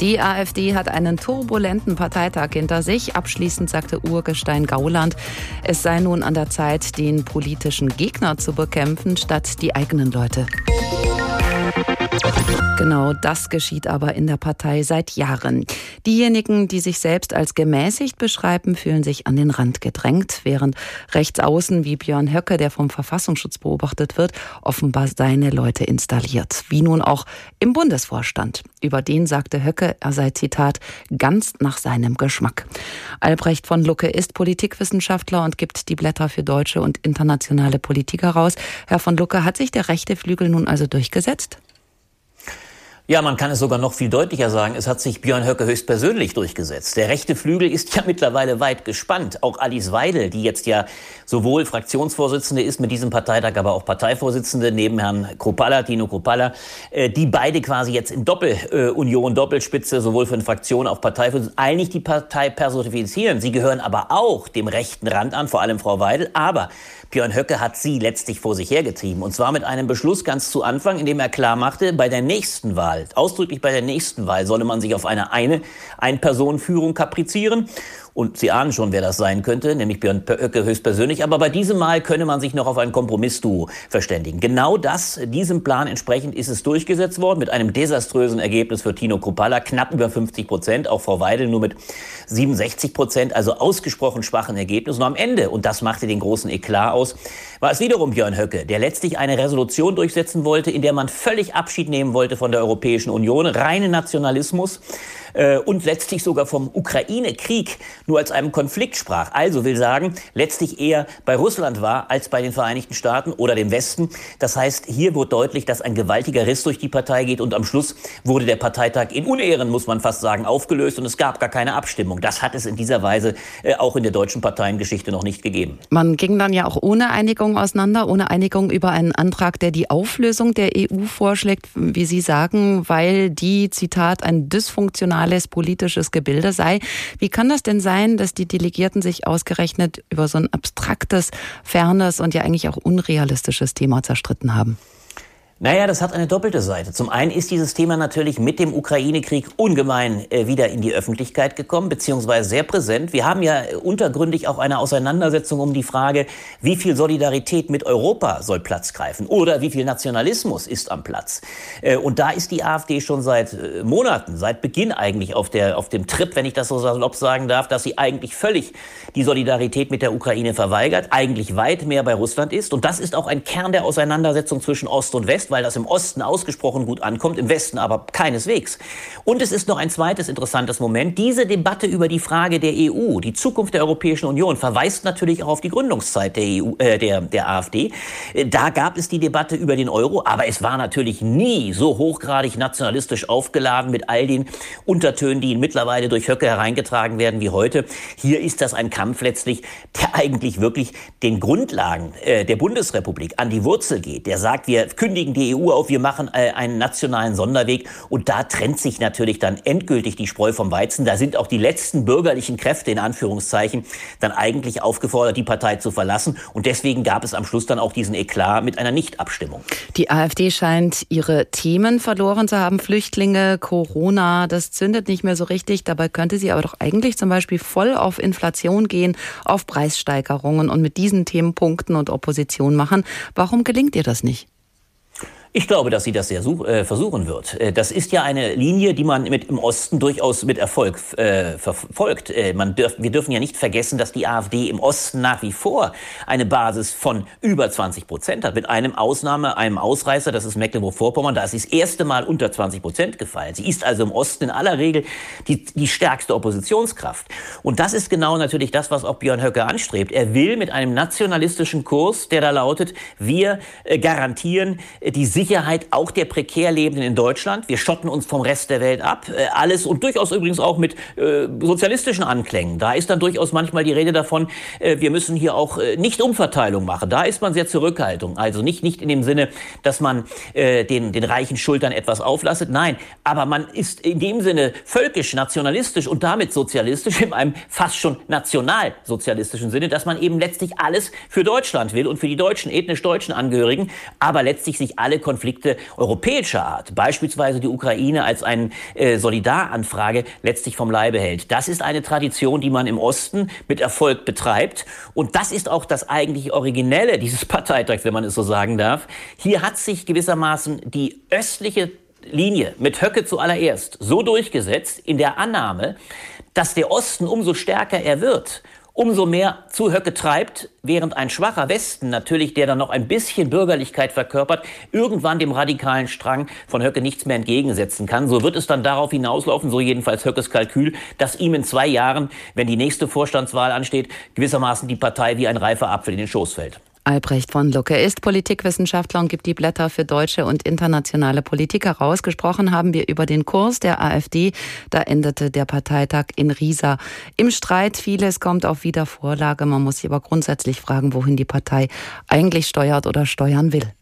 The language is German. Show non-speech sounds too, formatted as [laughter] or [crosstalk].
Die AfD hat einen turbulenten Parteitag hinter sich. Abschließend sagte Urgestein Gauland, es sei nun an der Zeit, den politischen Gegner zu bekämpfen, statt die eigenen Leute. Genau das geschieht aber in der Partei seit Jahren. Diejenigen, die sich selbst als gemäßigt beschreiben, fühlen sich an den Rand gedrängt, während rechts außen wie Björn Höcke, der vom Verfassungsschutz beobachtet wird, offenbar seine Leute installiert. Wie nun auch im Bundesvorstand. Über den sagte Höcke, er sei Zitat ganz nach seinem Geschmack. Albrecht von Lucke ist Politikwissenschaftler und gibt die Blätter für deutsche und internationale Politik heraus. Herr von Lucke, hat sich der rechte Flügel nun also durchgesetzt? Ja, man kann es sogar noch viel deutlicher sagen. Es hat sich Björn Höcke höchstpersönlich durchgesetzt. Der rechte Flügel ist ja [laughs] mittlerweile weit gespannt. Auch Alice Weidel, die jetzt ja sowohl Fraktionsvorsitzende ist mit diesem Parteitag, aber auch Parteivorsitzende neben Herrn Kropalla, Tino Kropalla, äh, die beide quasi jetzt in Doppelunion, äh, Doppelspitze, sowohl für eine Fraktion auf Parteivorsitzende, eigentlich die Partei personifizieren. Sie gehören aber auch dem rechten Rand an, vor allem Frau Weidel. Aber Björn Höcke hat sie letztlich vor sich hergetrieben. Und zwar mit einem Beschluss ganz zu Anfang, in dem er klar machte, bei der nächsten Wahl, ausdrücklich bei der nächsten Wahl, solle man sich auf eine, eine Ein-Personen-Führung kaprizieren. Und Sie ahnen schon, wer das sein könnte, nämlich Björn Höcke höchstpersönlich. Aber bei diesem Mal könne man sich noch auf ein Kompromissduo verständigen. Genau das, diesem Plan entsprechend ist es durchgesetzt worden mit einem desaströsen Ergebnis für Tino Kruppalla, knapp über 50 Prozent, auch Frau Weidel nur mit 67 Prozent, also ausgesprochen schwachen Ergebnis. Und am Ende, und das machte den großen Eklat aus, war es wiederum Björn Höcke, der letztlich eine Resolution durchsetzen wollte, in der man völlig Abschied nehmen wollte von der Europäischen Union, reine Nationalismus äh, und letztlich sogar vom Ukraine-Krieg nur als einem Konflikt sprach. Also will sagen, letztlich eher bei Russland war als bei den Vereinigten Staaten oder dem Westen. Das heißt, hier wird deutlich, dass ein gewaltiger Riss durch die Partei geht und am Schluss wurde der Parteitag in Unehren, muss man fast sagen, aufgelöst und es gab gar keine Abstimmung. Das hat es in dieser Weise äh, auch in der deutschen Parteiengeschichte noch nicht gegeben. Man ging dann ja auch ohne Einigung auseinander, ohne Einigung über einen Antrag, der die Auflösung der EU vorschlägt, wie Sie sagen, weil die, Zitat, ein dysfunktionales politisches Gebilde sei. Wie kann das denn sein, dass die Delegierten sich ausgerechnet über so ein abstraktes, fernes und ja eigentlich auch unrealistisches Thema zerstritten haben? Naja, das hat eine doppelte Seite. Zum einen ist dieses Thema natürlich mit dem Ukraine-Krieg ungemein äh, wieder in die Öffentlichkeit gekommen, beziehungsweise sehr präsent. Wir haben ja äh, untergründig auch eine Auseinandersetzung um die Frage, wie viel Solidarität mit Europa soll Platz greifen oder wie viel Nationalismus ist am Platz. Äh, und da ist die AfD schon seit äh, Monaten, seit Beginn eigentlich auf, der, auf dem Trip, wenn ich das so salopp sagen darf, dass sie eigentlich völlig die Solidarität mit der Ukraine verweigert, eigentlich weit mehr bei Russland ist. Und das ist auch ein Kern der Auseinandersetzung zwischen Ost und West West, weil das im Osten ausgesprochen gut ankommt, im Westen aber keineswegs. Und es ist noch ein zweites interessantes Moment. Diese Debatte über die Frage der EU, die Zukunft der Europäischen Union, verweist natürlich auch auf die Gründungszeit der, EU, äh, der, der AfD. Da gab es die Debatte über den Euro, aber es war natürlich nie so hochgradig nationalistisch aufgeladen mit all den Untertönen, die mittlerweile durch Höcke hereingetragen werden wie heute. Hier ist das ein Kampf letztlich, der eigentlich wirklich den Grundlagen äh, der Bundesrepublik an die Wurzel geht. Der sagt, wir kündigen die EU auf, wir machen äh, einen nationalen Sonderweg. Und da trennt sich natürlich dann endgültig die Spreu vom Weizen. Da sind auch die letzten bürgerlichen Kräfte in Anführungszeichen dann eigentlich aufgefordert, die Partei zu verlassen. Und deswegen gab es am Schluss dann auch diesen Eklat mit einer Nichtabstimmung. Die AfD scheint ihre Themen verloren zu haben. Flüchtlinge, Corona, das zündet nicht mehr so richtig. Dabei könnte sie aber doch eigentlich zum Beispiel voll auf Inflation gehen, auf Preissteigerungen und mit diesen Themen punkten und Opposition machen. Warum gelingt ihr das nicht? Ich glaube, dass sie das sehr äh, versuchen wird. Äh, das ist ja eine Linie, die man mit im Osten durchaus mit Erfolg äh, verfolgt. Äh, man dürf, wir dürfen ja nicht vergessen, dass die AfD im Osten nach wie vor eine Basis von über 20 Prozent hat. Mit einem Ausnahme, einem Ausreißer, das ist Mecklenburg-Vorpommern, da ist sie das erste Mal unter 20 Prozent gefallen. Sie ist also im Osten in aller Regel die, die stärkste Oppositionskraft. Und das ist genau natürlich das, was auch Björn Höcke anstrebt. Er will mit einem nationalistischen Kurs, der da lautet, wir äh, garantieren die Sicherheit Sicherheit auch der prekär Lebenden in Deutschland. Wir schotten uns vom Rest der Welt ab. Äh, alles und durchaus übrigens auch mit äh, sozialistischen Anklängen. Da ist dann durchaus manchmal die Rede davon, äh, wir müssen hier auch äh, nicht Umverteilung machen. Da ist man sehr Zurückhaltung. Also nicht, nicht in dem Sinne, dass man äh, den, den reichen Schultern etwas auflastet. Nein, aber man ist in dem Sinne völkisch, nationalistisch und damit sozialistisch in einem fast schon nationalsozialistischen Sinne, dass man eben letztlich alles für Deutschland will und für die deutschen, ethnisch deutschen Angehörigen, aber letztlich sich alle Konflikte europäischer Art, beispielsweise die Ukraine als eine äh, Solidaranfrage, letztlich vom Leibe hält. Das ist eine Tradition, die man im Osten mit Erfolg betreibt. Und das ist auch das eigentlich Originelle dieses [laughs] Parteitags, wenn man es so sagen darf. Hier hat sich gewissermaßen die östliche Linie mit Höcke zuallererst so durchgesetzt in der Annahme, dass der Osten umso stärker er wird, umso mehr zu Höcke treibt, während ein schwacher Westen natürlich, der dann noch ein bisschen Bürgerlichkeit verkörpert, irgendwann dem radikalen Strang von Höcke nichts mehr entgegensetzen kann. So wird es dann darauf hinauslaufen, so jedenfalls Höckes Kalkül, dass ihm in zwei Jahren, wenn die nächste Vorstandswahl ansteht, gewissermaßen die Partei wie ein reifer Apfel in den Schoß fällt. Albrecht von Lucke ist Politikwissenschaftler und gibt die Blätter für deutsche und internationale Politik heraus. Gesprochen haben wir über den Kurs der AfD. Da endete der Parteitag in Riesa im Streit. Vieles kommt auf Wiedervorlage. Man muss sich aber grundsätzlich fragen, wohin die Partei eigentlich steuert oder steuern will.